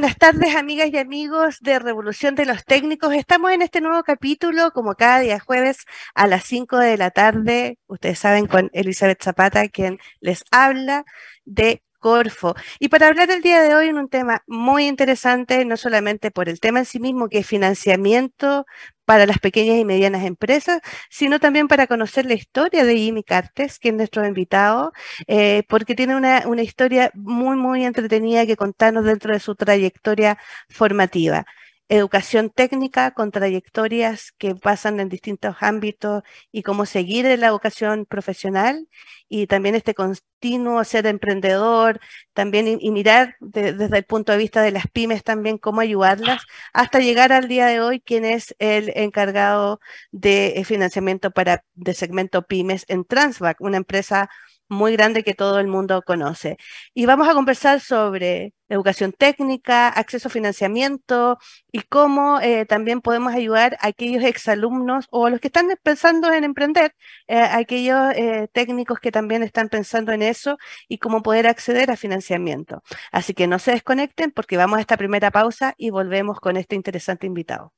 Buenas tardes, amigas y amigos de Revolución de los Técnicos. Estamos en este nuevo capítulo, como cada día jueves a las 5 de la tarde. Ustedes saben, con Elizabeth Zapata, quien les habla de Corfo. Y para hablar el día de hoy en un tema muy interesante, no solamente por el tema en sí mismo, que es financiamiento para las pequeñas y medianas empresas, sino también para conocer la historia de Jimmy Cartes, que es nuestro invitado, eh, porque tiene una, una historia muy, muy entretenida que contarnos dentro de su trayectoria formativa educación técnica con trayectorias que pasan en distintos ámbitos y cómo seguir la educación profesional y también este continuo ser emprendedor, también y, mirar desde el punto de vista de las pymes también cómo ayudarlas hasta llegar al día de hoy quien es el encargado de financiamiento para de segmento pymes en Transvac, una empresa muy grande que todo el mundo conoce. Y vamos a conversar sobre educación técnica, acceso a financiamiento y cómo eh, también podemos ayudar a aquellos exalumnos o a los que están pensando en emprender, eh, aquellos eh, técnicos que también están pensando en eso y cómo poder acceder a financiamiento. Así que no se desconecten porque vamos a esta primera pausa y volvemos con este interesante invitado.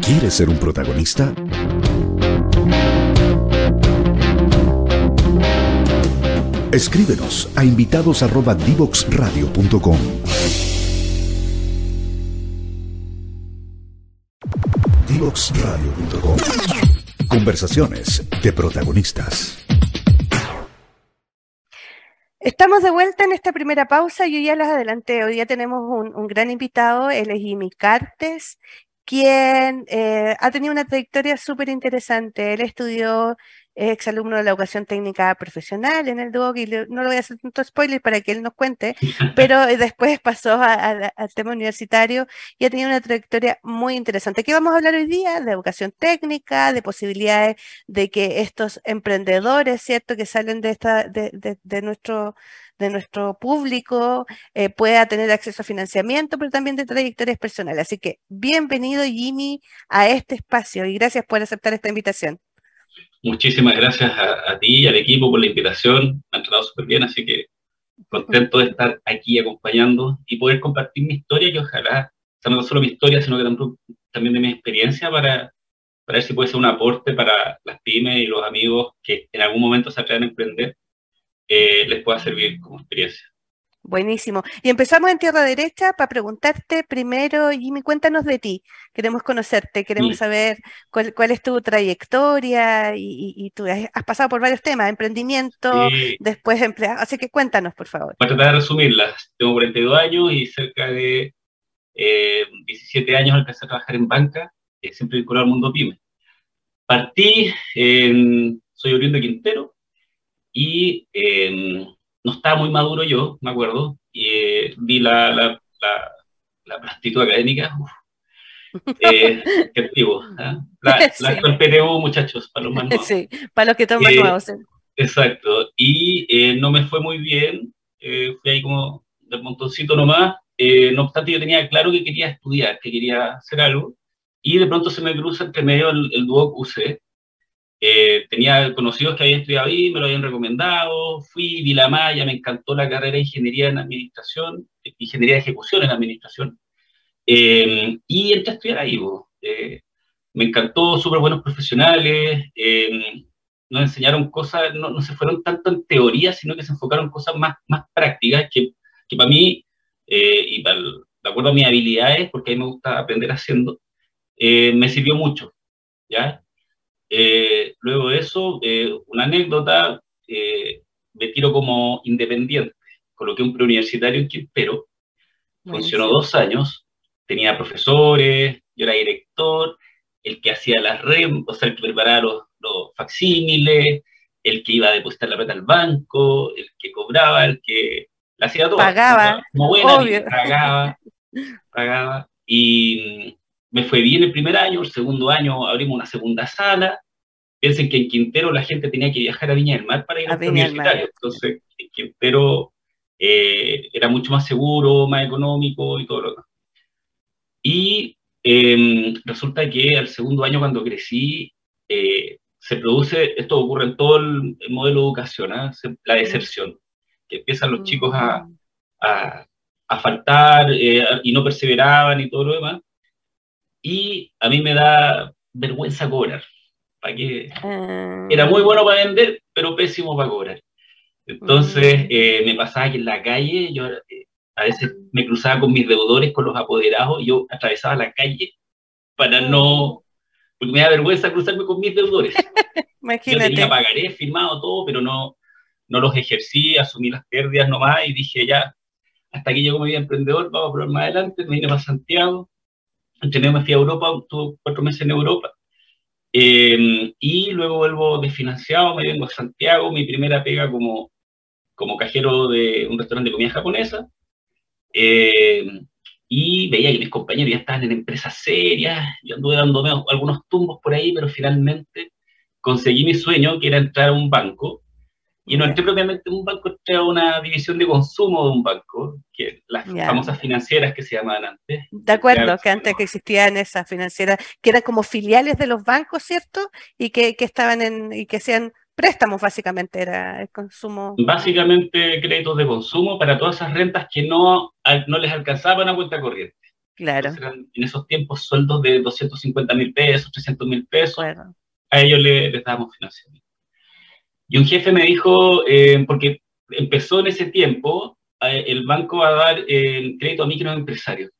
¿Quieres ser un protagonista? Escríbenos a invitados@divoxradio.com. Divoxradio.com. Conversaciones de protagonistas. Estamos de vuelta en esta primera pausa. Yo ya las adelanté. Hoy día tenemos un, gran invitado. Él es Jimmy Cartes, quien eh, ha tenido una trayectoria súper interesante. Él estudió es exalumno de la educación técnica profesional en el DUOC y no le voy a hacer tanto spoiler para que él nos cuente, pero después pasó al tema universitario y ha tenido una trayectoria muy interesante. ¿Qué vamos a hablar hoy día? De educación técnica, de posibilidades de que estos emprendedores, ¿cierto?, que salen de, esta, de, nuestro de nuestro público eh, pueda tener acceso a financiamiento, pero también de trayectorias personales. Así que bienvenido Jimmy a este espacio y gracias por aceptar esta invitación. Muchísimas gracias a, ti y al equipo por la invitación. Me han tratado súper bien, así que contento de estar aquí acompañando y poder compartir mi historia, que ojalá, sea, no solo mi historia, sino que también de mi experiencia para, ver si puede ser un aporte para las pymes y los amigos que en algún momento se atrevan a emprender, eh, les pueda servir como experiencia. Buenísimo. Y empezamos en tierra derecha para preguntarte primero, Jimmy, cuéntanos de ti. Queremos conocerte, queremos saber cuál, es tu trayectoria y, tú has pasado por varios temas, emprendimiento, después empleado. Así que cuéntanos, por favor. Voy a tratar de resumirlas. Tengo 42 años y cerca de 17 eh, años empecé a trabajar en banca, eh, siempre vinculado al mundo pyme. Partí, en, soy oriundo de Quintero y no estaba muy maduro yo, me acuerdo, y eh, vi la, la, la, académica. Eh, qué activo. ¿eh? La, sí. PTU, muchachos, para los más nuevos. Sí, para los que toman eh, nuevos. Exacto. Y eh, no me fue muy bien. fui ahí como del montoncito nomás. no obstante, yo tenía claro que quería estudiar, que quería hacer algo. Y de pronto se me cruza entre medio el, el Duoc UC, eh, tenía conocidos que habían estudiado ahí, me lo habían recomendado, fui, vi la malla, me encantó la carrera de ingeniería en administración, ingeniería de ejecución en administración, eh, y entré a estudiar ahí. Eh, me encantó, súper buenos profesionales, nos enseñaron cosas, no, no, se fueron tanto en teoría, sino que se enfocaron en cosas más, más prácticas, que, que para mí, y para, de acuerdo a mis habilidades, porque a mí me gusta aprender haciendo, me sirvió mucho. ¿ya? Eh, luego de eso, eh, una anécdota, eh, me tiro como independiente. Coloqué un preuniversitario en Quintero, funcionó dos años, tenía profesores, yo era director, el que hacía las REM, o sea, el que preparaba los, los facsímiles, el que iba a depositar la plata al banco, el que cobraba, el que la hacía todo. Pagaba. Como buena, pagaba, pagaba. Y me fue bien el primer año, el segundo año abrimos una segunda sala. Piensen que en Quintero la gente tenía que viajar a Viña del Mar para ir a, los universitario. Entonces, en Quintero eh, era mucho más seguro, más económico y todo lo demás. Y em, resulta que al segundo año, cuando crecí, eh, se produce, esto ocurre en todo el, modelo de educación, ¿ah? la deserción, que empiezan los chicos a, mm. a, a faltar eh, y no perseveraban y todo lo demás. Y a mí me da vergüenza cobrar. ¿Para qué? Ah. Era muy bueno para vender, pero pésimo para cobrar. Entonces eh, me pasaba que en la calle yo eh, a veces me cruzaba con mis deudores, con los apoderados, y yo atravesaba la calle para Mm. no, porque me da vergüenza cruzarme con mis deudores. Yo Imagínate. tenía pagaré, firmado todo, pero no, no los ejercí, asumí las pérdidas nomás y dije ya, hasta aquí llegó mi vida emprendedor, vamos a probar más adelante, me vine para Santiago, entrené, me fui a Europa, estuve cuatro meses en Europa, eh, y luego vuelvo desfinanciado, me vengo a Santiago, mi primera pega como, como cajero de un restaurante de comida japonesa, eh, y veía que mis compañeros ya estaban en empresas serias, yo anduve dándome algunos tumbos por ahí, pero finalmente conseguí mi sueño, que era entrar a un banco, y no entré propiamente en un banco, entré a una división de consumo de un banco, que las famosas financieras que se llamaban antes. De acuerdo, que antes que existían esas financieras, que eran como filiales de los bancos, ¿cierto? Y que, que estaban en, y que hacían préstamos, básicamente, era el consumo. Básicamente créditos de consumo para todas esas rentas que no, no les alcanzaban a cuenta corriente. Claro, Entonces eran en esos tiempos sueldos de 250 mil pesos, 300 mil pesos, bueno. a ellos le- les dábamos financiamiento. Y un jefe me dijo, eh, porque empezó en ese tiempo eh, el banco a dar eh, crédito a microempresarios.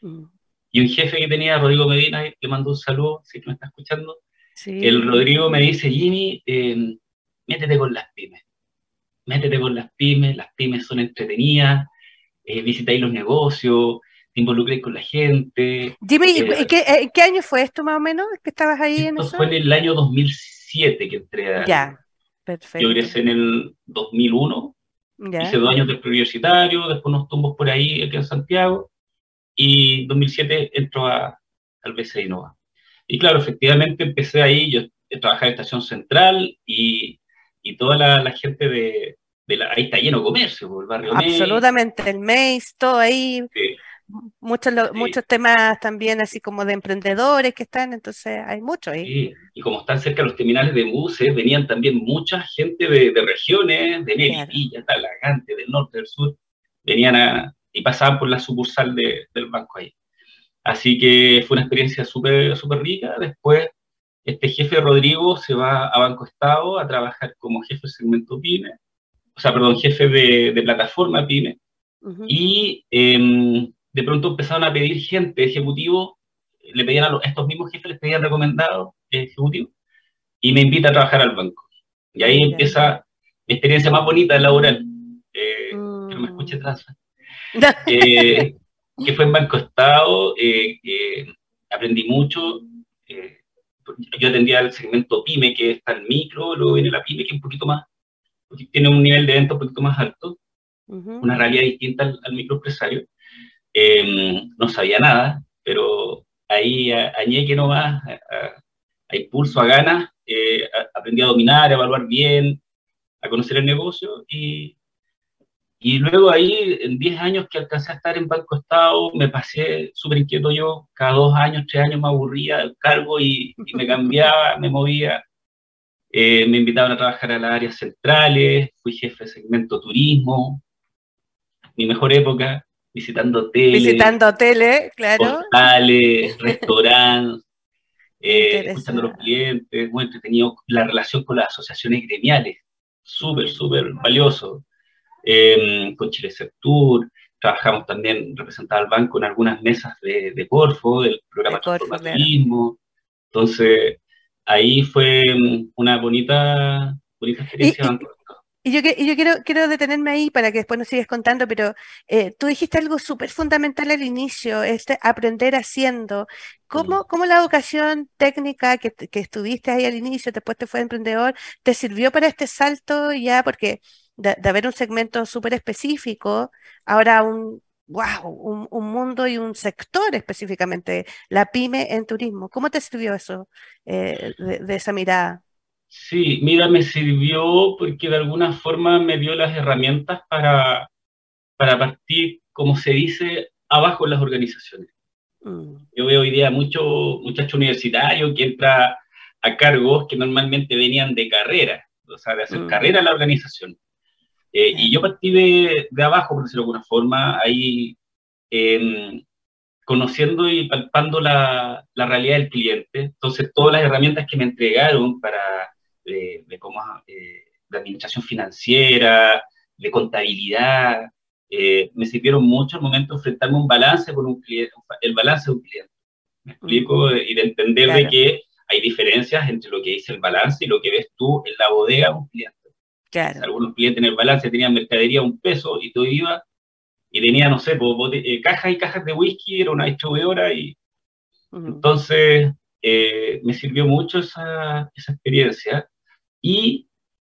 Mm, Y un jefe que tenía, Rodrigo Medina, le mando un saludo, si me está escuchando, Sí. el Rodrigo me dice, Jimmy, eh, métete con las pymes, métete con las pymes, las pymes son entretenidas, eh, visitáis los negocios, te involucréis con la gente. Jimmy, ¿y- eh, qué, qué año fue esto más o menos? ¿Que estabas ahí en Esto eso? fue en el año 2007 que entré a... Ya, Yo perfecto. egresé en el 2001, Ya. hice dos años de preuniversitario, después unos tumbos por ahí aquí en Santiago, y 2007 entró a, al BCI Innova. Y claro, efectivamente empecé ahí, yo trabajaba en Estación Central y, y toda la, la gente de, de la, ahí está lleno de comercio, por el barrio May, Absolutamente, el MEIS, todo ahí, sí, muchos, lo- Sí. muchos temas también así como de emprendedores que están, entonces hay mucho ahí. sí. Y como están cerca los terminales de buses, venían también mucha gente de, de regiones, de Claro. Melipilla, Talagante, del norte, del sur, venían a, y pasaban por la sucursal de- del banco ahí. Así que fue una experiencia súper súper rica. Después, este jefe Rodrigo se va a Banco Estado a trabajar como jefe de segmento PYME, o sea, perdón, jefe de, de plataforma PYME, y em, de pronto empezaron a pedir gente, ejecutivo, le pedían a, los- estos mismos jefes, les pedían recomendados ejecutivos, y me invita a trabajar al banco. Y ahí empieza mi experiencia más bonita laboral. Eh, Que no me Mm. escuche atrás. Eh, que fue en Banco Estado, eh, aprendí mucho. yo atendía el segmento PYME, que está el micro, luego viene la PYME, que es un poquito más, tiene un nivel de venta un poquito más alto, una realidad distinta al, al microempresario. Eh, no sabía nada, pero ahí añeque nomás, a, a- a impulso, a ganas, eh, aprendí a dominar, a evaluar bien, a conocer el negocio y, y luego ahí, en 10 años que alcancé a estar en Banco Estado, me pasé súper inquieto yo, cada dos años, tres años me aburría del cargo y, y me cambiaba, me movía. Eh, me invitaban a trabajar a las áreas centrales, fui jefe de segmento turismo, mi mejor época, visitando hoteles, Visitando hoteles, claro. hostales, restaurantes, eh, escuchando a los clientes, muy entretenido, la relación con las asociaciones gremiales, súper, súper valioso. Eh, con Chile trabajamos también, representaba al banco en algunas mesas de, de Corfo, del programa De Corfo, Transformaturismo. Entonces, ahí fue mm, una bonita, bonita experiencia. Y- y- yo, y yo quiero, quiero detenerme ahí para que después nos sigas contando, pero eh, tú dijiste algo súper fundamental al inicio, este aprender haciendo. ¿Cómo, cómo la educación técnica que, que estuviste ahí al inicio, después te fue emprendedor, te sirvió para este salto ya? Porque de, de haber un segmento súper específico, ahora un, wow, un, un mundo y un sector específicamente, la pyme en turismo. ¿Cómo te sirvió eso, eh, de, de esa mirada? Sí, mira, me sirvió porque de alguna forma me dio las herramientas para, para partir, como se dice, abajo en las organizaciones. Mm, Yo veo hoy día mucho muchacho universitario que entra a cargos que normalmente venían de carrera, o sea, de hacer Mm. carrera en la organización. Eh, y yo partí de, de, abajo, por decirlo de alguna forma, ahí eh, conociendo y palpando la, la, realidad del cliente. Entonces, todas las herramientas que me entregaron para, de, de cómo, eh, de administración financiera, de contabilidad, eh, me sirvieron mucho al momento de enfrentarme a un balance con un cliente, el balance de un cliente. Me explico, y de entender claro. de que hay diferencias entre lo que dice el balance y lo que ves tú en la bodega de un cliente. Claro. Algunos clientes en el balance tenían mercadería un peso y tú ibas y tenía, no sé, eh, cajas y cajas de whisky, era una distribuidora y uh -huh. entonces eh, me sirvió mucho esa, esa, experiencia y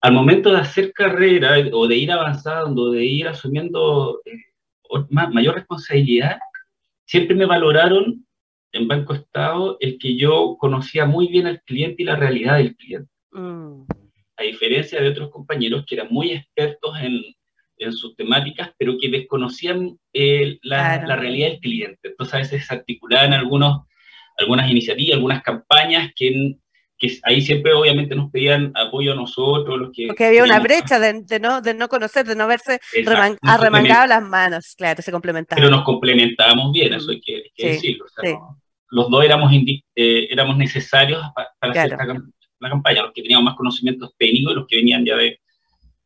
al momento de hacer carrera o de ir avanzando, de ir asumiendo eh, mayor responsabilidad, siempre me valoraron en Banco Estado el que yo conocía muy bien al cliente y la realidad del cliente. Mm. A diferencia de otros compañeros que eran muy expertos en, en sus temáticas, pero que desconocían eh, la, claro. la, realidad del cliente. Entonces a veces se articulaban algunos, algunas iniciativas, algunas campañas que, que ahí siempre obviamente nos pedían apoyo a nosotros. Los que Porque había una brecha de, de, no, de no conocer, de no verse Exacto, arremangado las manos, claro, se complementaban. Pero nos complementábamos bien, eso hay que, hay que sí, decirlo. O sea, sí. no, los dos éramos, eh, éramos necesarios para, para claro. hacer esta, la campaña, los que teníamos más conocimientos técnicos y los que venían ya de,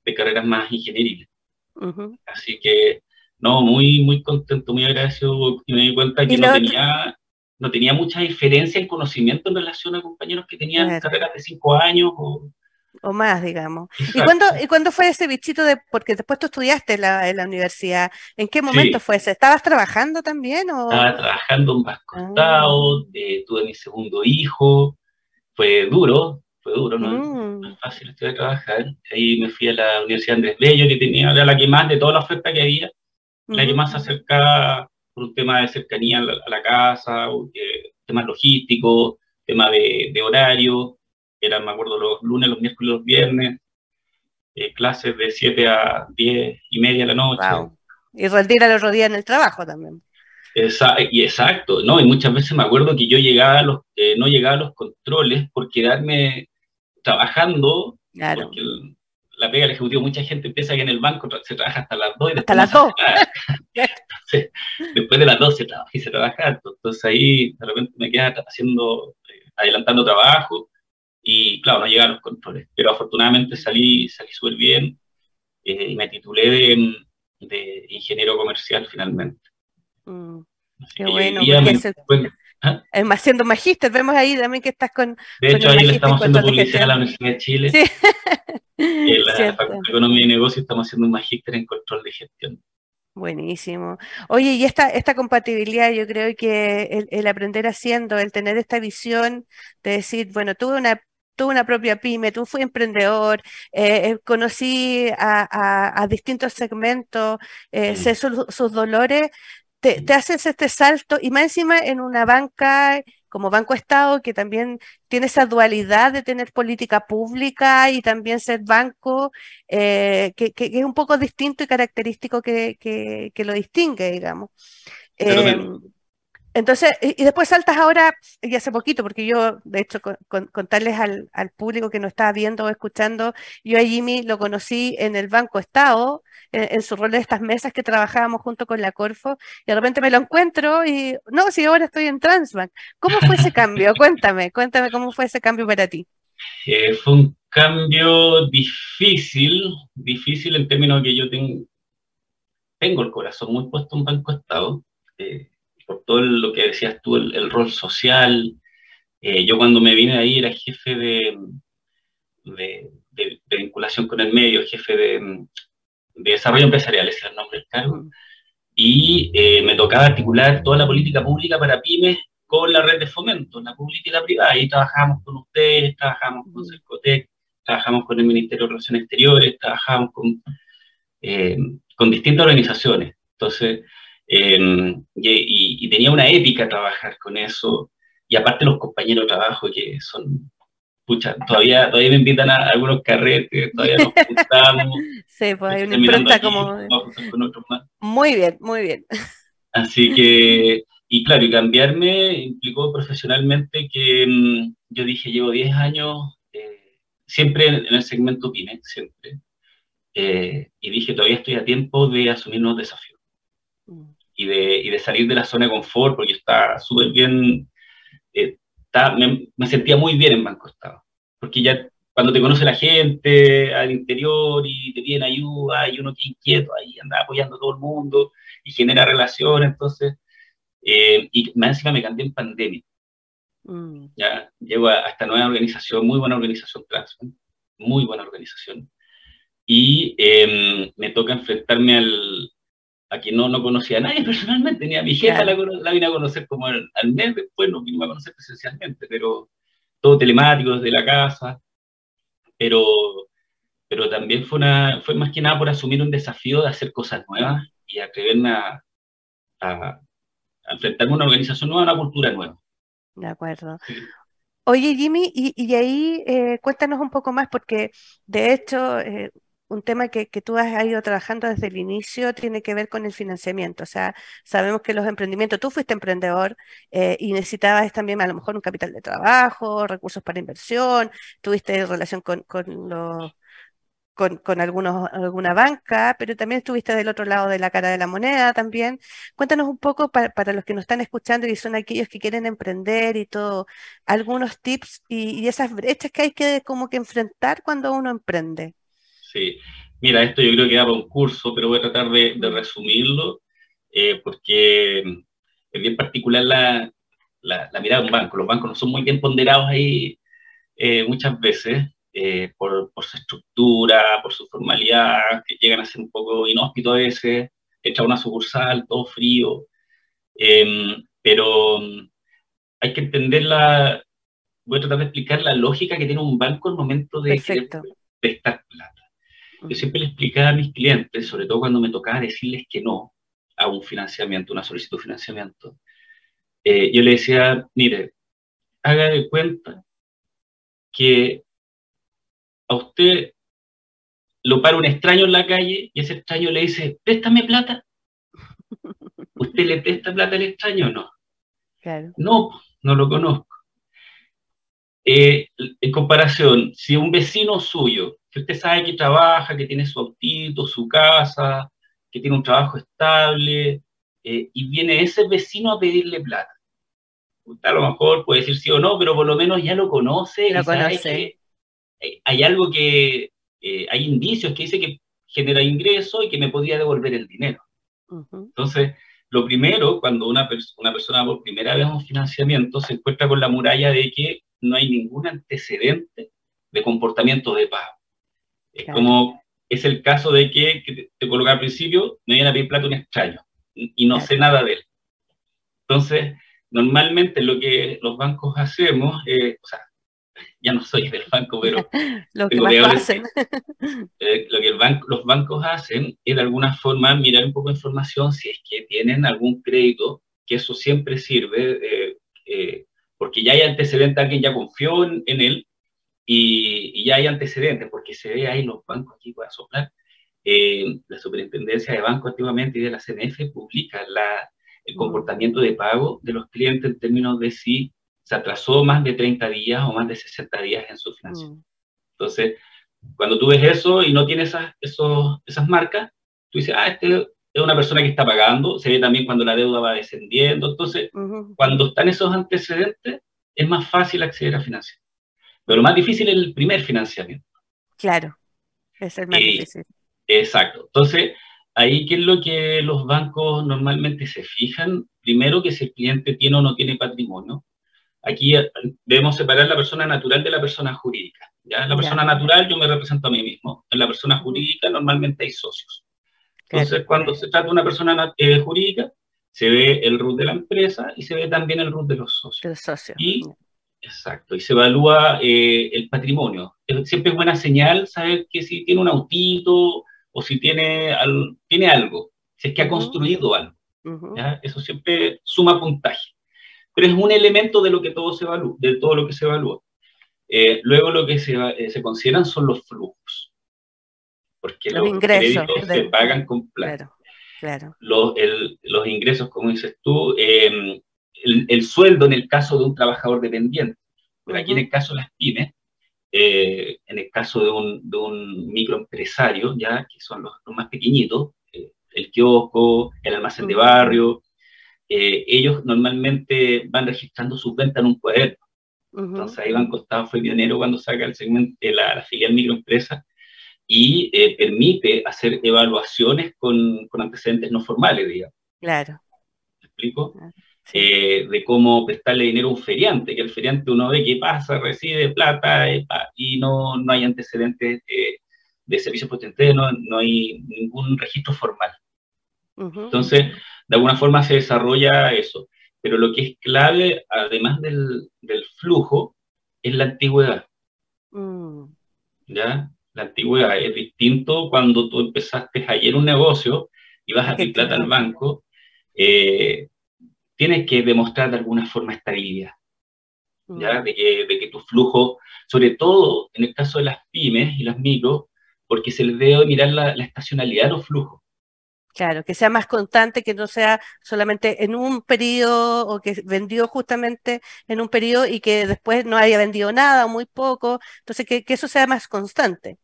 de carreras más ingenieriles. Uh -huh. Así que, no, muy, muy contento, muy agradecido, me di cuenta que no tenía, no tenía mucha diferencia en conocimiento en relación a compañeros que tenían claro. carreras de cinco años o, o más, digamos. ¿Y cuándo, ¿Y cuándo fue ese bichito de, porque después tú estudiaste en la, en la universidad, ¿en qué momento sí. fue ese? ¿Estabas trabajando también? O? Estaba trabajando en Vasco ah. eh, tuve mi segundo hijo, fue duro, fue duro, ¿no? Mm. No es fácil estudiar trabajar. Ahí me fui a la Universidad Andrés Bello, que tenía, era la que más de toda la oferta que había, mm. la que más se acercaba por un tema de cercanía a la, a la casa, eh, temas logísticos, tema de, de horario, eran, me acuerdo, los lunes, los miércoles, los viernes, eh, clases de 7 a 10 y media de la noche. Wow. Y rendir al otro día en el trabajo también. Esa, y exacto, ¿no? Y muchas veces me acuerdo que yo llegaba a los, eh, no llegaba a los controles por quedarme trabajando, claro. porque el, la pega del ejecutivo, mucha gente piensa que en el banco se trabaja hasta las 2 y hasta las 2. Entonces, después de las 2 se trabaja y se trabaja Entonces ahí de repente me queda haciendo, eh, adelantando trabajo y claro, no llegaban los controles. Pero afortunadamente salí, salí súper bien eh, y me titulé de, de ingeniero comercial finalmente. Mm, qué bueno, bueno ¿ah? siendo magíster, vemos ahí también que estás con. De hecho, con ahí le estamos haciendo publicidad a la Universidad de Chile. Sí. en la Cierto. Facultad de Economía y Negocio estamos haciendo un magíster en control de gestión. Buenísimo. Oye, y esta, esta compatibilidad, yo creo que el, el, aprender haciendo, el tener esta visión de decir, bueno, tuve una, tuve una propia pyme, tú fui emprendedor, eh, conocí a, a, a, distintos segmentos, eh, sé su, sus dolores, te, te, haces este salto y más encima en una banca como Banco Estado que también tiene esa dualidad de tener política pública y también ser banco, eh, que, que, que, es un poco distinto y característico que, que lo distingue, digamos. Eh, entonces, y, después saltas ahora, y hace poquito, porque yo, de hecho, con, con, contarles al, al, público que nos está viendo o escuchando, yo a Jimmy lo conocí en el Banco Estado, en, en, su rol de estas mesas que trabajábamos junto con la Corfo, y de repente me lo encuentro y, no, si ahora estoy en Transbank. ¿Cómo fue ese cambio? cuéntame, cuéntame cómo fue ese cambio para ti. Eh, fue un cambio difícil, difícil en términos de que yo tengo, tengo el corazón muy puesto en Banco Estado. Eh, por todo lo que decías tú, el, el rol social. Eh, yo cuando me vine ahí era jefe de, de, de, de vinculación con el medio, jefe de, desarrollo empresarial, ese es el nombre del cargo, y eh, me tocaba articular toda la política pública para pymes con la red de fomento, la pública y la privada. Ahí trabajamos con ustedes, trabajamos con Cercotec, trabajamos con el Ministerio de Relaciones Exteriores, trabajamos con, eh, con distintas organizaciones. Entonces, eh, y, y, tenía una épica trabajar con eso, y aparte los compañeros de trabajo que son, pucha, todavía, todavía me invitan a, algunos carretes, todavía nos juntamos. sí, pues hay una impronta como... Muy bien, muy bien. Así que, y claro, y cambiarme implicó profesionalmente que mmm, yo dije, llevo 10 años eh, siempre en el segmento PYME, siempre. eh, y dije, todavía estoy a tiempo de asumir nuevos desafíos mm. y, de, y, de, salir de la zona de confort, porque está súper bien, eh, está, me, me, sentía muy bien en Banco Estado, porque ya cuando te conoce la gente al interior y te piden ayuda y uno que inquieto ahí, anda apoyando a todo el mundo y genera relaciones, entonces, eh, y más encima me cambié en pandemia. Mm. Ya llego a, esta nueva organización, muy buena organización muy buena organización y em, me toca enfrentarme al, a quien no, no conocía a nadie personalmente, ni a mi jefa la, la, vine a conocer como al, mes después, no vine a conocer presencialmente, pero todo telemático desde la casa, pero, pero también fue, una, fue más que nada por asumir un desafío de hacer cosas nuevas y atreverme a, a, enfrentarme a una organización nueva, a una cultura nueva. De acuerdo. Oye, Jimmy, y, y ahí eh, cuéntanos un poco más, porque de hecho, eh, un tema que, tú has ido trabajando desde el inicio tiene que ver con el financiamiento. O sea, sabemos que los emprendimientos, tú fuiste emprendedor eh, y necesitabas también a lo mejor un capital de trabajo, recursos para inversión, tuviste relación con, los... Con, algunos, alguna banca, pero también estuviste del otro lado de la cara de la moneda también. Cuéntanos un poco para, los que nos están escuchando y son aquellos que quieren emprender y todo, algunos tips y, y esas brechas que hay que como que enfrentar cuando uno emprende. Sí, mira, esto yo creo que da para un curso, pero voy a tratar de, resumirlo, eh, porque es bien particular la, la, mirada de un banco. Los bancos no son muy bien ponderados ahí eh, muchas veces eh, por, por, su estructura, por su formalidad, que llegan a ser un poco inhóspitos a veces, echa una sucursal, todo frío. Em, pero hay que entender la, voy a tratar de explicar la lógica que tiene un banco el momento de prestar plata. Yo siempre le explicaba a mis clientes, sobre todo cuando me tocaba decirles que no a un financiamiento, una solicitud de financiamiento, eh, yo le decía, mire, haga de cuenta que a usted lo para un extraño en la calle y ese extraño le dice, préstame plata. ¿Usted le presta plata al extraño o no? No, no lo conozco. Eh, en comparación, si un vecino suyo que usted sabe que trabaja, que tiene su autito, su casa, que tiene un trabajo estable, eh, y viene ese vecino a pedirle plata. Usted a lo mejor puede decir sí o no, pero por lo menos ya lo conoce. Lo conoce. hay algo que, eh, hay indicios que dice que genera ingreso y que me podría devolver el dinero. Entonces, lo primero, cuando una, una persona por primera vez un financiamiento se encuentra con la muralla de que no hay ningún antecedente de comportamiento de pago. Es como, es el caso de que, te coloca al principio, me viene a pedir plata un extraño y no sé nada de él. Entonces, normalmente lo que los bancos hacemos, eh, o sea, ya no soy del banco, pero lo que hacen. Eh, lo que el banco, los bancos hacen es de alguna forma mirar un poco de información si es que tienen algún crédito, que eso siempre sirve, eh, porque ya hay antecedentes, alguien ya confió en él y, ya hay antecedentes, porque se ve ahí los bancos aquí para soplar. Eh, la superintendencia de bancos antiguamente y de la CNF publica la, el comportamiento de pago de los clientes en términos de si se atrasó más de 30 días o más de 60 días en su financiación. Entonces, cuando tú ves eso y no tienes esas, esos, esas marcas, tú dices, ah, este es una persona que está pagando, se ve también cuando la deuda va descendiendo. Entonces, cuando están esos antecedentes, es más fácil acceder a financiación. Pero lo más difícil es el primer financiamiento. Claro, es el más difícil. Exacto. Entonces, ahí, ¿qué es lo que los bancos normalmente se fijan? Primero, que si el cliente tiene o no tiene patrimonio. Aquí eh, debemos separar la persona natural de la persona jurídica. ¿ya? En la persona natural yo me represento a mí mismo. En la persona jurídica normalmente hay socios. Entonces, cuando se trata de una persona eh, jurídica, se ve el RUT de la empresa y se ve también el RUT de los socios. El socio. Y Exacto, y se evalúa eh, el patrimonio. Siempre es buena señal saber que si tiene un autito o si tiene, tiene algo, si es que ha construido algo. Eso siempre suma puntaje. Pero es un elemento de lo que todo se evalúa, de todo lo que se evalúa. Eh, luego lo que se, eh, se, consideran son los flujos. Porque los, ingresos se pagan con plata. Claro, Los, los, ingresos, como dices tú, eh, el, sueldo en el caso de un trabajador dependiente. Pero aquí en el caso de las pymes, eh, en el caso de un, de un, microempresario, ya que son los, más pequeñitos, eh, el kiosco, el almacén de barrio, eh, ellos normalmente van registrando sus ventas en un cuaderno. Entonces ahí Banco Estado fue pionero cuando saca el segmento, la, la filial microempresa y permite hacer evaluaciones con, con, antecedentes no formales, digamos. Claro. ¿Me explico? Eh, de cómo prestarle dinero a un feriante, que el feriante uno ve que pasa, recibe plata eh, y no, no hay antecedentes de servicios potentes, no, no hay ningún registro formal. Entonces, de alguna forma se desarrolla eso. Pero lo que es clave, además del, del flujo, es la antigüedad. Mm. ¿Ya? La antigüedad es distinto cuando tú empezaste ayer un negocio y vas a ti plata al banco. Eh, tienes que demostrar de alguna forma estabilidad, ¿ya? Mm. De que, de que tu flujo, sobre todo en el caso de las pymes y las micros, porque se les debe mirar la, estacionalidad de los flujos. Claro, que sea más constante, que no sea solamente en un periodo o que vendió justamente en un periodo y que después no haya vendido nada o muy poco. Entonces, que, que eso sea más constante.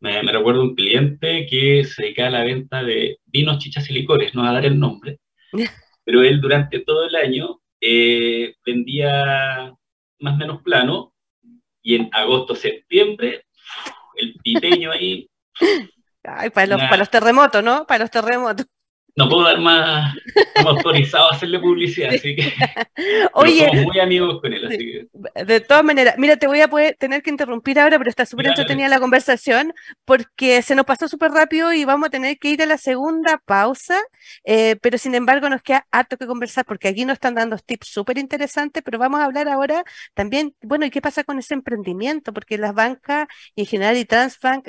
Me, me, recuerdo un cliente que se dedicaba a la venta de vinos, chichas y licores, no a dar el nombre, pero él durante todo el año eh, vendía más o menos plano y en agosto, septiembre, el piteño ahí. Ay, para los, para los terremotos, ¿no? Para los terremotos no puedo dar más, autorizado a hacerle publicidad, así que Oye, somos muy amigos con él. Así que... De todas maneras, mira, te voy a poder tener que interrumpir ahora, pero está súper entretenida la conversación porque se nos pasó súper rápido y vamos a tener que ir a la segunda pausa, eh, pero sin embargo nos queda harto que conversar porque aquí nos están dando tips súper interesantes, pero vamos a hablar ahora también, bueno, ¿y qué pasa con ese emprendimiento? Porque las bancas y en general y Transbank,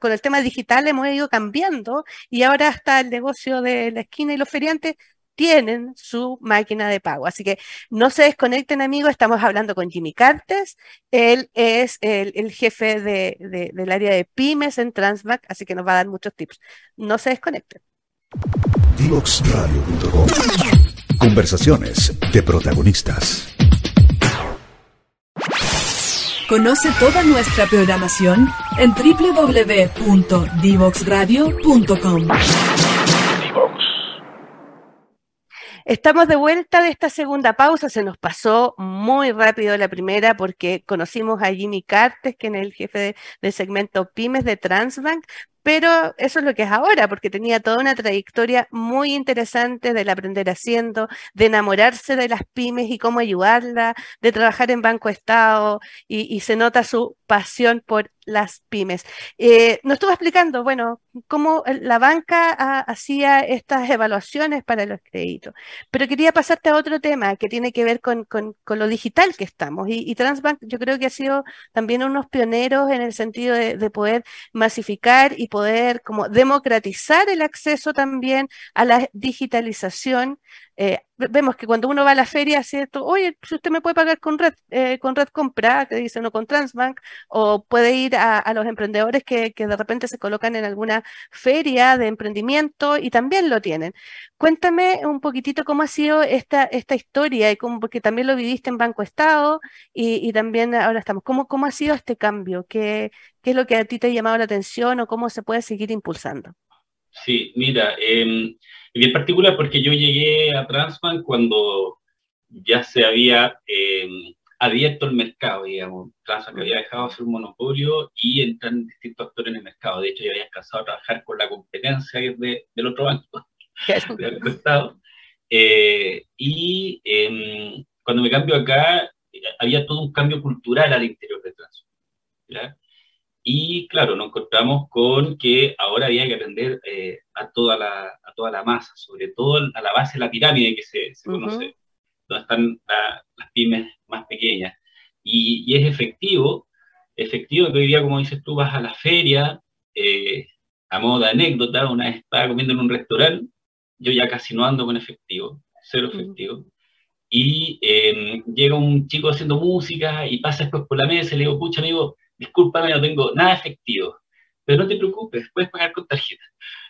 con el tema digital hemos ido cambiando y ahora hasta el negocio de la esquina y los feriantes tienen su máquina de pago. Así que no se desconecten, amigos. Estamos hablando con Jimmy Cartes. Él es el, jefe del área de pymes en Transmac, así que nos va a dar muchos tips. No se desconecten. Conversaciones de protagonistas. Conoce toda nuestra programación en www.divoxradio.com. Estamos de vuelta de esta segunda pausa. Se nos pasó muy rápido la primera porque conocimos a Jimmy Cartes, que es el jefe del segmento Pymes de Transbank, pero eso es lo que es ahora, porque tenía toda una trayectoria muy interesante del aprender haciendo, de enamorarse de las pymes y cómo ayudarla, de trabajar en Banco Estado, y, se nota su pasión por las pymes. Eh, nos estuvo explicando, bueno, cómo la banca hacía estas evaluaciones para los créditos, pero quería pasarte a otro tema que tiene que ver con, lo digital que estamos, y, Transbank yo creo que ha sido también unos pioneros en el sentido de, de poder masificar y poder como democratizar el acceso también a la digitalización eh, vemos que cuando uno va a la feria, ¿cierto? Oye, si usted me puede pagar con Red, eh, con Red Compra, que dicen, o con Transbank, o puede ir a, los emprendedores que, de repente se colocan en alguna feria de emprendimiento y también lo tienen. Cuéntame un poquitito cómo ha sido esta, esta historia y cómo, porque también lo viviste en Banco Estado y, también ahora estamos. ¿Cómo, ¿Cómo ha sido este cambio? ¿Qué, ¿Qué es lo que a ti te ha llamado la atención o cómo se puede seguir impulsando? Sí, mira, eh, y bien particular porque yo llegué a Transbank cuando ya se había eh, abierto el mercado, digamos. Transbank había dejado de ser un monopolio y entran distintos actores en el mercado. De hecho, ya había alcanzado a trabajar con la competencia de, del otro banco, del Estado. Eh, y em, cuando me cambio acá, había todo un cambio cultural al interior de Transbank. Y claro, nos encontramos con que ahora había que atender eh, a, toda la, a toda la masa, sobre todo a la base de la pirámide que se, se conoce, donde están las pymes más pequeñas. Y, y, es efectivo, efectivo que hoy día, como dices tú, vas a la feria, eh, a modo de anécdota, una vez estaba comiendo en un restaurante, yo ya casi no ando con efectivo, cero efectivo. Y em, llega un chico haciendo música y pasa después por la mesa y le digo, pucha amigo, discúlpame, no tengo nada efectivo. Pero no te preocupes, puedes pagar con tarjeta.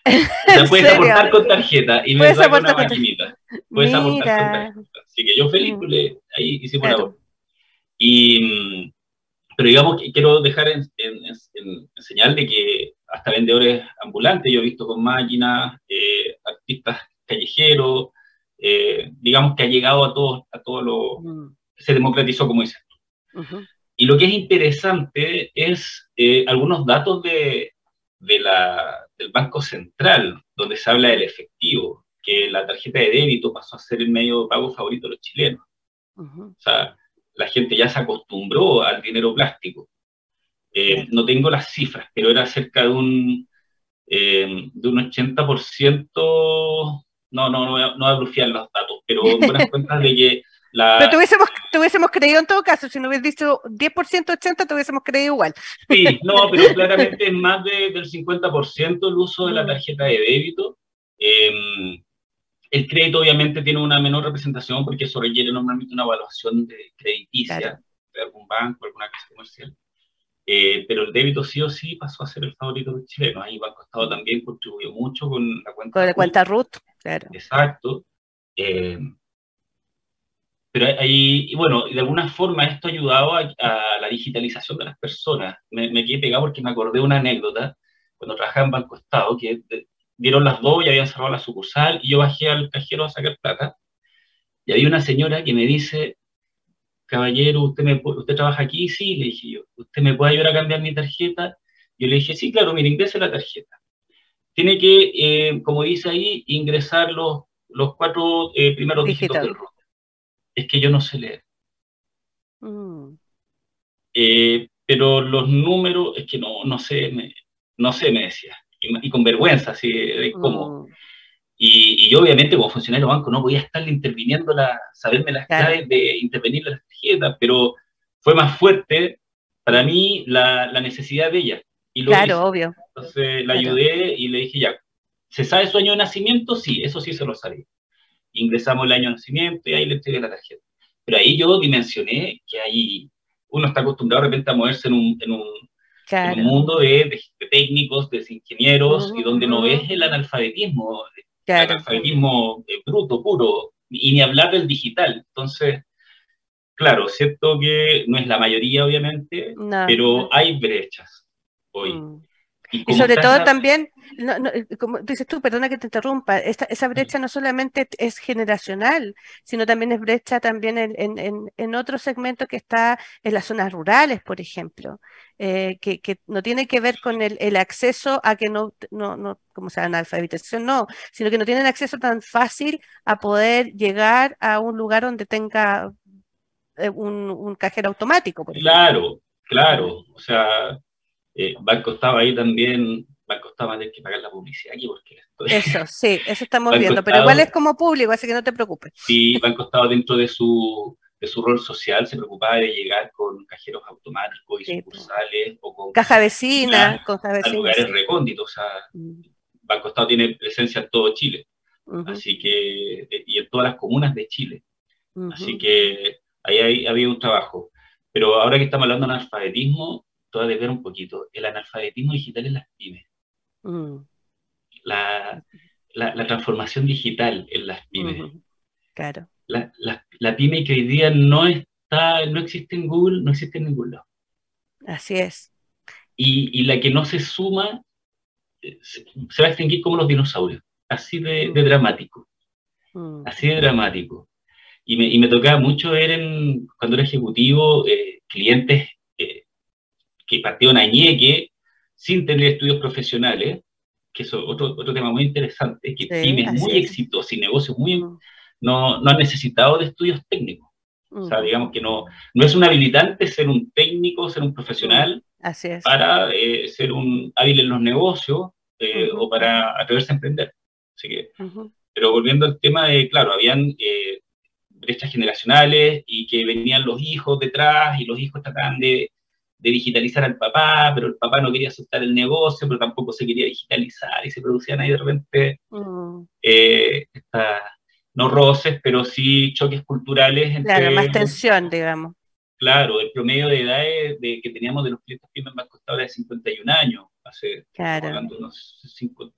O puedes aportar con tarjeta y me da una maquinita. Puedes aportar con tarjeta. Así que yo feliz, mm. ahí hicimos claro. la Y mm, pero digamos que quiero dejar en, en, señal de que hasta vendedores ambulantes yo he visto con máquinas, eh, artistas callejeros, eh, digamos que ha llegado a todos, a todo lo, mm. se democratizó como dices tú. Y lo que es interesante es eh, algunos datos de, de la, del Banco Central, donde se habla del efectivo, que la tarjeta de débito pasó a ser el medio de pago favorito de los chilenos. O sea, la gente ya se acostumbró al dinero plástico. Eh, no tengo las cifras, pero era cerca de un, eh, de un 80%, no, no, no, voy a, no voy a los datos, pero buenas cuentas de que la... Pero tuviésemos, tuviésemos creído en todo caso, si no hubiese dicho 10%, 80%, tuviésemos creído igual. Sí, no, pero claramente es más del 50% el uso de la mm. tarjeta de débito. Eh, el crédito obviamente tiene una menor representación porque eso requiere normalmente una evaluación de crediticia de algún banco, alguna casa comercial. Eh, pero el débito sí o sí pasó a ser el favorito del chileno. Ahí Banco Estado también contribuyó mucho con la cuenta. Con la cuenta RUT, claro. Exacto. Eh, pero ahí, y bueno, de alguna forma esto ha ayudado a, la digitalización de las personas. Me, me, quedé pegado porque me acordé de una anécdota cuando trabajaba en Banco Estado, que dieron las dos y habían cerrado la sucursal y yo bajé al cajero a sacar plata y había una señora que me dice, caballero, ¿usted, me, ¿usted trabaja aquí? Sí, le dije yo, ¿usted me puede ayudar a cambiar mi tarjeta? Yo le dije, sí, claro, mire, ingrese la tarjeta. Tiene que, eh, como dice ahí, ingresar los, los cuatro eh, primeros dígitos del RUT. Es que yo no sé leer. Mm. Eh, pero los números, es que no, no sé, me, no sé, me decía y, con vergüenza, así de cómo. Mm. Y, yo, obviamente, como funcionario banco, no podía estarle interviniendo, la, saberme las claves de intervenir las tarjetas, pero fue más fuerte para mí la, la necesidad de ella. Y lo claro, obvio. Entonces la ayudé y le dije, ya, ¿se sabe su año de nacimiento? Sí, eso sí se lo sabía. Ingresamos el año de nacimiento y ahí le entregué la tarjeta. Pero ahí yo dimensioné que ahí uno está acostumbrado de repente a moverse en un, en un en un mundo de, técnicos, de ingenieros, y donde no ves el analfabetismo, el analfabetismo eh, bruto, puro, y ni hablar del digital. Entonces, claro, cierto que no es la mayoría, obviamente, pero hay brechas hoy. Mm. Y, sobre todo también, eh, como dices tú, perdona que te interrumpa, esa brecha no solamente es generacional, sino también es brecha también en, en, en otro segmento que está en las zonas rurales, por ejemplo, eh, que, que, no tiene que ver con el, el acceso a que no, no, no como sea, analfabetización, no, sino que no tienen acceso tan fácil a poder llegar a un lugar donde tenga eh, un, un cajero automático. Por claro, claro, o sea eh, Banco estaba ahí también, Banco estaba a tener que pagar la publicidad aquí porque Eso, sí, eso estamos viendo, pero igual es como público, así que no te preocupes. Sí, Banco estaba dentro de su, de su rol social, se preocupaba de llegar con cajeros automáticos y sucursales o con... Caja vecina, con caja vecina. lugares recónditos, o sea, mm. Banco Estado tiene presencia en todo Chile, así que, eh, y en todas las comunas de Chile. Así que ahí había un trabajo. Pero ahora que estamos hablando de analfabetismo, de ver un poquito, el analfabetismo digital en las pymes. Mm. La, la, transformación digital en las pymes. Claro. La, la, pyme que hoy día no está, no existe en Google, no existe en ningún lado. Así es. Y, y la que no se suma eh, se, va a extinguir como los dinosaurios. Así de, de mm. dramático. Mm. Así de dramático. Y me, y me, tocaba mucho ver en, cuando era ejecutivo eh, clientes que partió en Añeque sin tener estudios profesionales, que es otro, otro tema muy interesante, que pymes muy exitosos y negocios muy... Mm. No, no han necesitado de estudios técnicos. O sea, mm. digamos que no, no es un habilitante ser un técnico, ser un profesional mm. para eh, ser un hábil en los negocios eh, o para atreverse a emprender. Así que, Pero volviendo al tema de, claro, habían eh, brechas generacionales y que venían los hijos detrás y los hijos trataban de de digitalizar al papá, pero el papá no quería aceptar el negocio, pero tampoco se quería digitalizar y se producían ahí de repente, mm. eh, no roces, pero sí choques culturales. Entre, claro, más tensión, digamos. Claro, el promedio de edad de, que teníamos de los clientes han costado era de 51 años, hace unos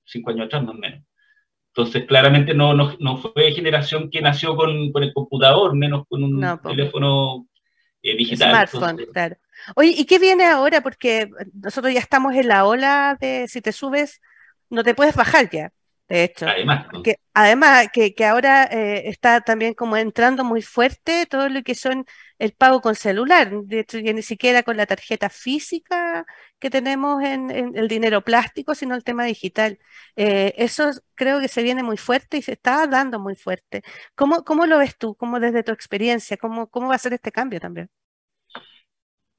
5 años atrás más o menos. Entonces, claramente no, no, no, fue generación que nació con, con el computador, menos con un teléfono eh, digital. Smartphone, claro. Oye, ¿y qué viene ahora? Porque nosotros ya estamos en la ola de si te subes, no te puedes bajar ya, de hecho. Además, que, además que, que ahora eh, está también como entrando muy fuerte todo lo que son el pago con celular. De hecho, ya ni siquiera con la tarjeta física que tenemos en, el dinero plástico, sino el tema digital. Eh, eso creo que se viene muy fuerte y se está dando muy fuerte. ¿Cómo, cómo lo ves tú? ¿Cómo desde tu experiencia? ¿Cómo, cómo va a ser este cambio también?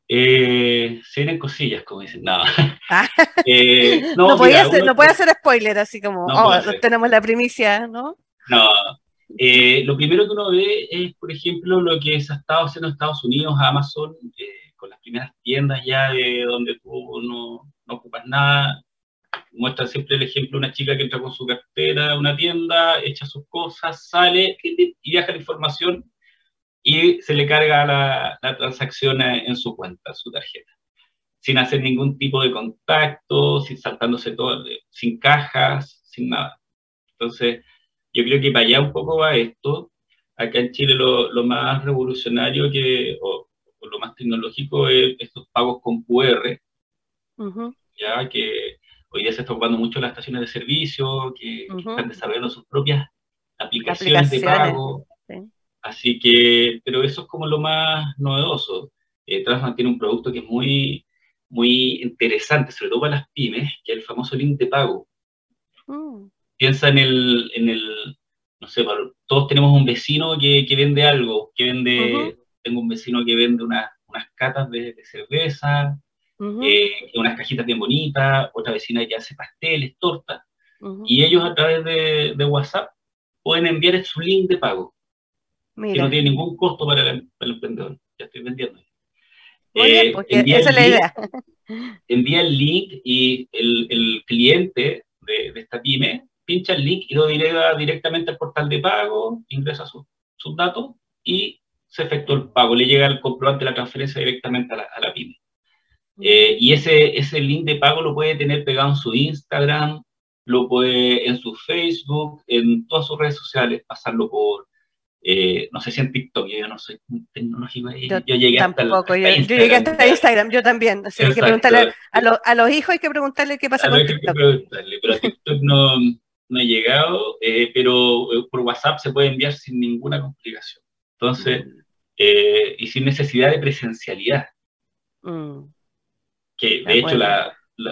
Eh, se vienen cosillas, como dicen. No, ah. eh, no, puede hacer spoiler, así como, oh, tenemos la primicia, ¿no? No, eh, lo primero que uno ve es, por ejemplo, lo que se ha estado haciendo en Estados Unidos, Amazon, eh, con las primeras tiendas ya de donde tú no, no ocupas nada. Muestra siempre el ejemplo de una chica que entra con su cartera a una tienda, echa sus cosas, sale y viaja la información y se le carga la, la transacción en su cuenta, su tarjeta, sin hacer ningún tipo de contacto, sin saltándose todo, sin cajas, sin nada. Entonces, yo creo que para allá un poco va esto. Acá en Chile lo, lo más revolucionario que, o, lo más tecnológico es estos pagos con QR, ya que hoy día se está ocupando mucho las estaciones de servicio, que, están desarrollando sus propias aplicaciones, de pago. Así que, pero eso es como lo más novedoso. Eh, Transman tiene un producto que es muy, muy interesante, sobre todo para las pymes, que es el famoso link de pago. Mm. Piensa en el, en el no sé, todos tenemos un vecino que, que vende algo, que vende, tengo un vecino que vende unas catas de, cerveza, eh, unas cajitas bien bonitas, otra vecina que hace pasteles, tortas, y ellos a través de, de, WhatsApp pueden enviar su link de pago, que no tiene ningún costo para el, emprendedor, ya estoy vendiendo. Eh, esa es la idea. Envía el link y el, el cliente de, de, esta pyme pincha el link y lo dirige directamente al portal de pago, ingresa sus datos y se efectúa el pago. Le llega el comprobante de la transferencia directamente a la, pyme. Eh, y ese, ese link de pago lo puede tener pegado en su Instagram, lo puede en su Facebook, en todas sus redes sociales, pasarlo por, eh, no sé si en TikTok, yo no soy tecnológico, yo, yo llegué hasta, yo, llegué hasta Instagram, yo también, hay que preguntarle a, a, los hijos hay que preguntarle qué pasa con TikTok. pero TikTok no, no he llegado, eh, pero eh, por WhatsApp se puede enviar sin ninguna complicación. Entonces, mm. eh, y sin necesidad de presencialidad. Mm. Que de hecho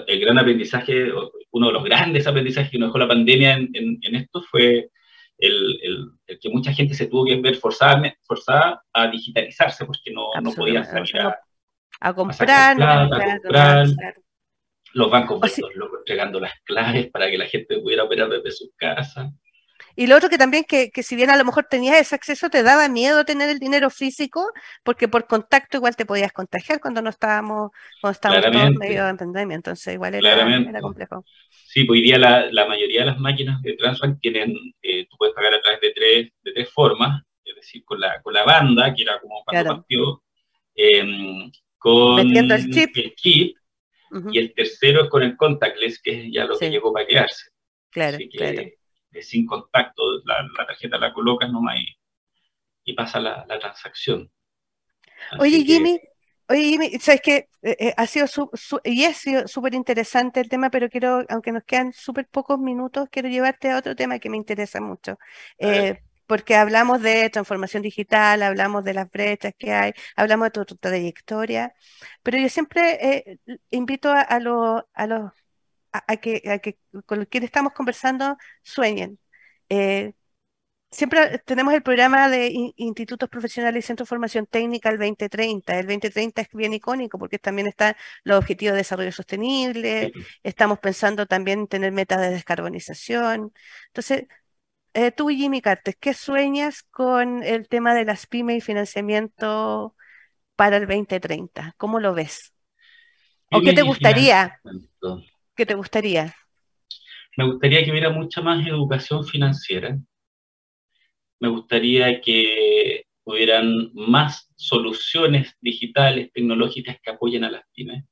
el gran aprendizaje, uno de los grandes aprendizajes que nos dejó la pandemia en, esto fue el, que mucha gente se tuvo que ver forzada, forzada a digitalizarse porque no, no podía salir a, comprar, a comprar los bancos entregando las claves para que la gente pudiera operar desde su casa. Y lo otro que también, que, que, si bien a lo mejor tenías ese acceso, te daba miedo tener el dinero físico, porque por contacto igual te podías contagiar cuando no estábamos, cuando estábamos todos medio en pandemia, entonces igual era, era complejo. Sí, pues hoy día la, la, mayoría de las máquinas de Transbank tienen, eh, tú puedes pagar a través de tres, de tres formas, es decir, con la, con la banda, que era como cuando partió, em, con el chip, el chip y el tercero es con el contactless, que es ya lo que llegó para quedarse. Claro, claro. sin contacto, la, tarjeta la colocas nomás y, y pasa la, la transacción. oye, Jimmy, oye, sabes que eh, eh, ha sido y ha sido súper interesante el tema, pero quiero, aunque nos quedan súper pocos minutos, quiero llevarte a otro tema que me interesa mucho. Porque hablamos de transformación digital, hablamos de las brechas que hay, hablamos de tu, trayectoria, pero yo siempre eh, invito a, los a, que, que, con quienes estamos conversando sueñen. Eh, siempre tenemos el programa de institutos profesionales y centros de formación técnica el 2030. El 2030 es bien icónico porque también están los objetivos de desarrollo sostenible, estamos pensando también en tener metas de descarbonización. Entonces, eh, tú, Jimmy Cartes, ¿qué sueñas con el tema de las pymes y financiamiento para el 2030? ¿Cómo lo ves? ¿O qué te gustaría? ¿Qué te gustaría? Me gustaría que hubiera mucha más educación financiera. Me gustaría que hubieran más soluciones digitales, tecnológicas que apoyen a las pymes.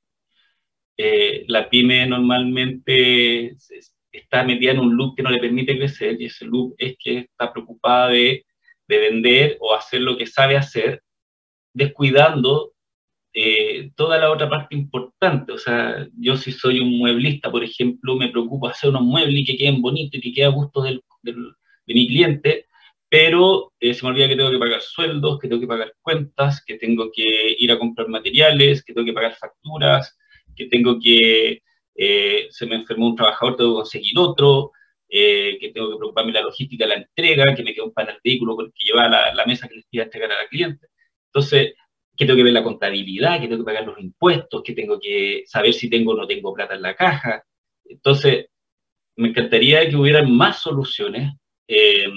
Eh, la pyme normalmente está metida en un loop que no le permite crecer y ese loop es que está preocupada de, de vender o hacer lo que sabe hacer, descuidando eh, toda la otra parte importante. O sea, yo si soy un mueblista, por ejemplo, me preocupo hacer unos muebles que queden bonitos y que queden a gusto del, de mi cliente, pero eh, se me olvida que tengo que pagar sueldos, que tengo que pagar cuentas, que tengo que ir a comprar materiales, que tengo que pagar facturas, que tengo que, eh, se me enfermó un trabajador, tengo que conseguir otro, que tengo que preocuparme la logística la entrega, que me queda un panel vehículo que lleva la, la mesa que les iba a entregar a la cliente. Entonces, que tengo que ver la contabilidad, que tengo que pagar los impuestos, que tengo que saber si tengo o no tengo plata en la caja. Entonces, me encantaría que hubieran más soluciones eh,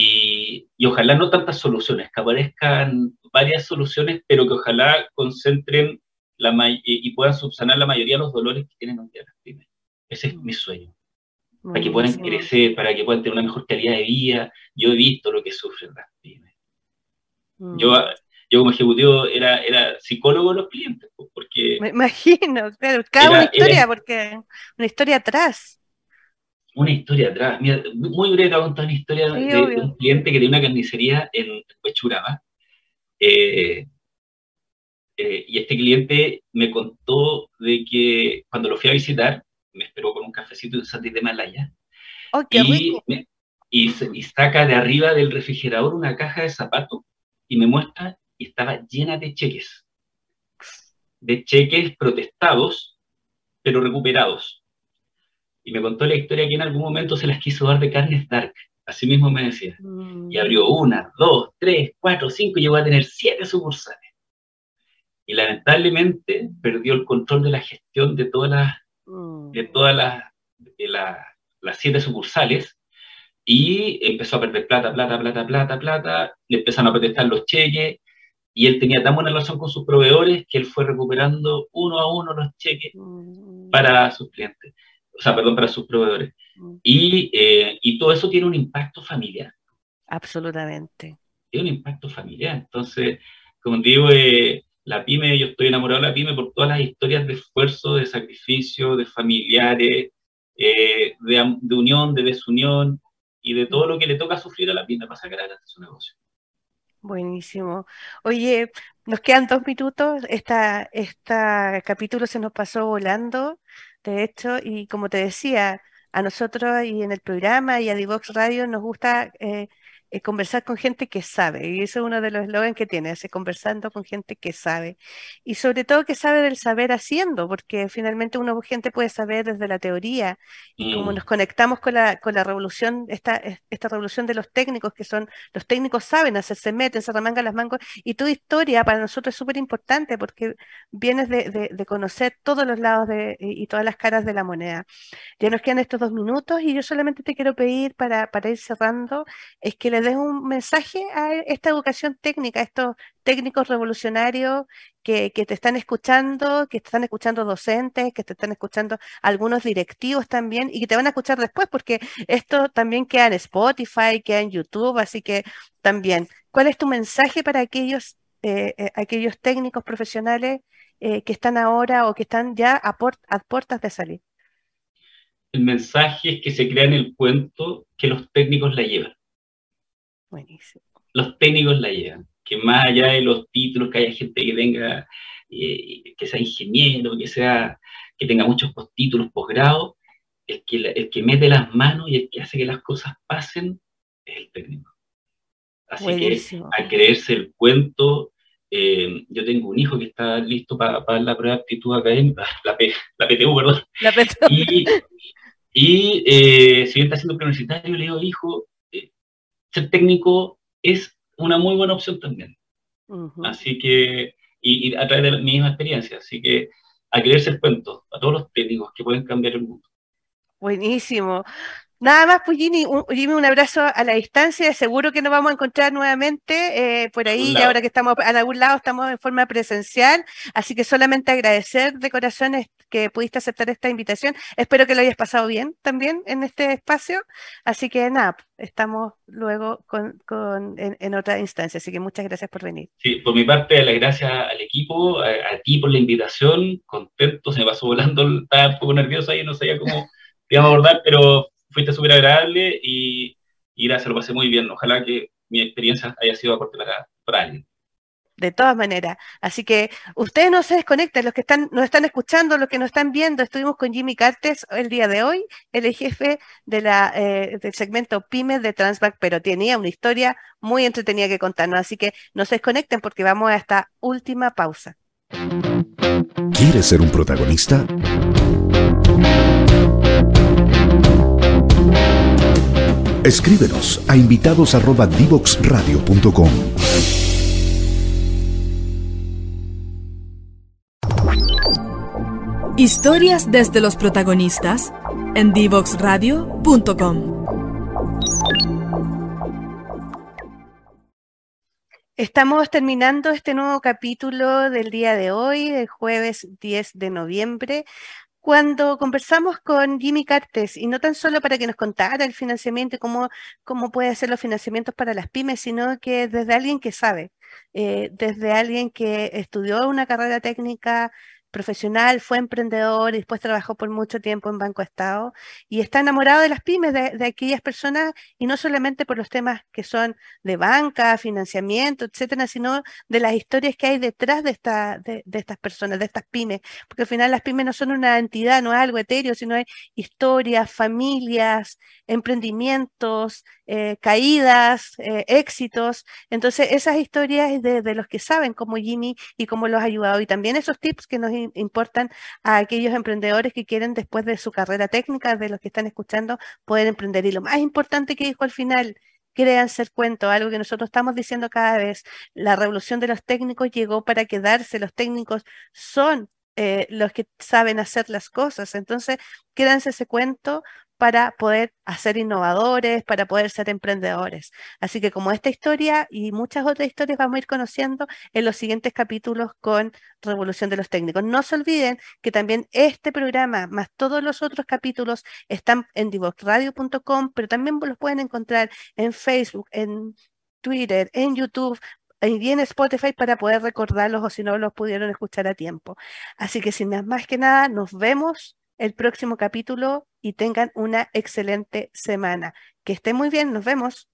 y, y, ojalá no tantas soluciones, que aparezcan varias soluciones, pero que ojalá concentren la y, puedan subsanar la mayoría de los dolores que tienen hoy día las pymes. Ese es mi sueño. Para que puedan crecer, para que puedan tener una mejor calidad de vida. Yo he visto lo que sufren las pymes. Yo yo como ejecutivo era, era psicólogo de los clientes, porque... Me imagino, claro, cada una historia, porque una historia atrás. Una historia atrás. Mira, muy breve te voy a contar una historia de, un cliente que tenía una carnicería en Huechuraba. Eh, eh, y este cliente me contó de que cuando lo fui a visitar, me esperó con un cafecito y un sándwich de Malaya. Oh, qué y, rico. y, y, saca de arriba del refrigerador una caja de zapatos y me muestra y estaba llena de cheques, de cheques protestados, pero recuperados. Y me contó la historia que en algún momento se las quiso dar de carnes dark, así mismo me decía. Y mm. abrió una, dos, tres, cuatro, cinco y llegó a tener siete sucursales. Y lamentablemente perdió el control de la gestión de todas las, mm. de todas las, de las siete sucursales y empezó a perder plata, plata, plata, plata, plata, le empezaron a protestar los cheques, y él tenía tan buena relación con sus proveedores que él fue recuperando uno a uno los cheques mm. para sus clientes, o sea, perdón, para sus proveedores. Mm. Y, eh, y todo eso tiene un impacto familiar. Absolutamente. Tiene un impacto familiar. Entonces, como digo, eh, la pyme, yo estoy enamorado de la pyme por todas las historias de esfuerzo, de sacrificio, de familiares, eh, de, de, unión, de desunión y de todo lo que le toca sufrir a la pyme para sacar adelante su negocio. Buenísimo. Oye, nos quedan dos minutos. Esta capítulo se nos pasó volando, de hecho, y como te decía, a nosotros y en el programa y a Divox Radio nos gusta eh, eh, conversar con gente que sabe, y eso es uno de los eslogans que tiene, es conversando con gente que sabe, y sobre todo que sabe del saber haciendo, porque finalmente uno gente puede saber desde la teoría, y como mm. nos conectamos con la, con la revolución, esta, esta revolución de los técnicos, que son, los técnicos saben hacer, se meten, se remangan las mangos, y tu historia para nosotros es súper importante, porque vienes de, de, conocer todos los lados de, y todas las caras de la moneda. Ya nos quedan estos dos minutos, y yo solamente te quiero pedir para, para ir cerrando, es que le des un mensaje a esta educación técnica, a estos técnicos revolucionarios que, te están escuchando, que te están escuchando docentes, que te están escuchando algunos directivos también y que te van a escuchar después porque esto también queda en Spotify, queda en YouTube, así que también, ¿cuál es tu mensaje para aquellos, eh, eh, aquellos técnicos profesionales eh, que están ahora o que están ya a puertas de salir? El mensaje es que se crea en el cuento que los técnicos la llevan. Buenísimo. Los técnicos la llevan, que más allá de los títulos, que haya gente que tenga, eh, que sea ingeniero, que sea, que tenga muchos títulos, posgrados, el que, el que mete las manos y el que hace que las cosas pasen es el técnico. Así que a creerse el cuento, eh, yo tengo un hijo que está listo para, para la prueba de aptitud académica, la, la PTU, perdón. La PTU. Y, y eh, si bien está haciendo preuniversitario, le digo, hijo, ser técnico es una muy buena opción también. Así que, y, a través de la misma experiencia, así que a creerse el cuento, a todos los técnicos que pueden cambiar el mundo. Buenísimo. Nada más, pues Jimmy, un, un abrazo a la distancia. Seguro que nos vamos a encontrar nuevamente eh, por ahí, y ahora que estamos a algún lado, estamos en forma presencial. Así que solamente agradecer de corazón que pudiste aceptar esta invitación. Espero que lo hayas pasado bien también en este espacio. Así que nada, estamos luego con, con en, otra instancia. Así que muchas gracias por venir. Sí, por mi parte, las gracias al equipo, a, ti por la invitación. Contento, se me pasó volando, estaba un poco nervioso ahí, no sabía cómo te a abordar, pero fuiste súper agradable y, y, gracias, lo pasé muy bien. Ojalá que mi experiencia haya sido aporte para, para alguien. de todas maneras. Así que ustedes no se desconecten, los que están, nos están escuchando, los que nos están viendo, estuvimos con Jimmy Cartes el día de hoy, el jefe de la, eh, del segmento Pymes de Transback, pero tenía una historia muy entretenida que contarnos. Así que no se desconecten porque vamos a esta última pausa. ¿Quieres ser un protagonista? Escríbenos a invitados@divoxradio.com. Historias desde los protagonistas en divoxradio.com. Estamos terminando este nuevo capítulo del día de hoy, el jueves 10 de noviembre, cuando conversamos con Jimmy Cartes, y no tan solo para que nos contara el financiamiento y cómo, cómo puede ser los financiamientos para las pymes, sino que desde alguien que sabe, eh, desde alguien que estudió una carrera técnica profesional, fue emprendedor y después trabajó por mucho tiempo en Banco Estado y está enamorado de las pymes, de, aquellas personas y no solamente por los temas que son de banca, financiamiento, etcétera, sino de las historias que hay detrás de, esta, de, estas personas, de estas pymes, porque al final las pymes no son una entidad, no es algo etéreo, sino hay historias, familias, emprendimientos, eh, caídas, eh, éxitos. Entonces, esas historias de, de los que saben como Jimmy y cómo los ha ayudado y también esos tips que nos importan a aquellos emprendedores que quieren después de su carrera técnica, de los que están escuchando, poder emprender. Y lo más importante que dijo al final, créanse el cuento, algo que nosotros estamos diciendo cada vez, la revolución de los técnicos llegó para quedarse, los técnicos son eh, los que saben hacer las cosas. Entonces, créanse ese cuento para poder hacer innovadores, para poder ser emprendedores. Así que como esta historia y muchas otras historias vamos a ir conociendo en los siguientes capítulos con Revolución de los Técnicos. No se olviden que también este programa, más todos los otros capítulos, están en divoxradio.com, pero también los pueden encontrar en Facebook, en Twitter, en YouTube, y en Spotify para poder recordarlos o si no los pudieron escuchar a tiempo. Así que sin más que nada, nos vemos el próximo capítulo y tengan una excelente semana. Que estén muy bien, nos vemos.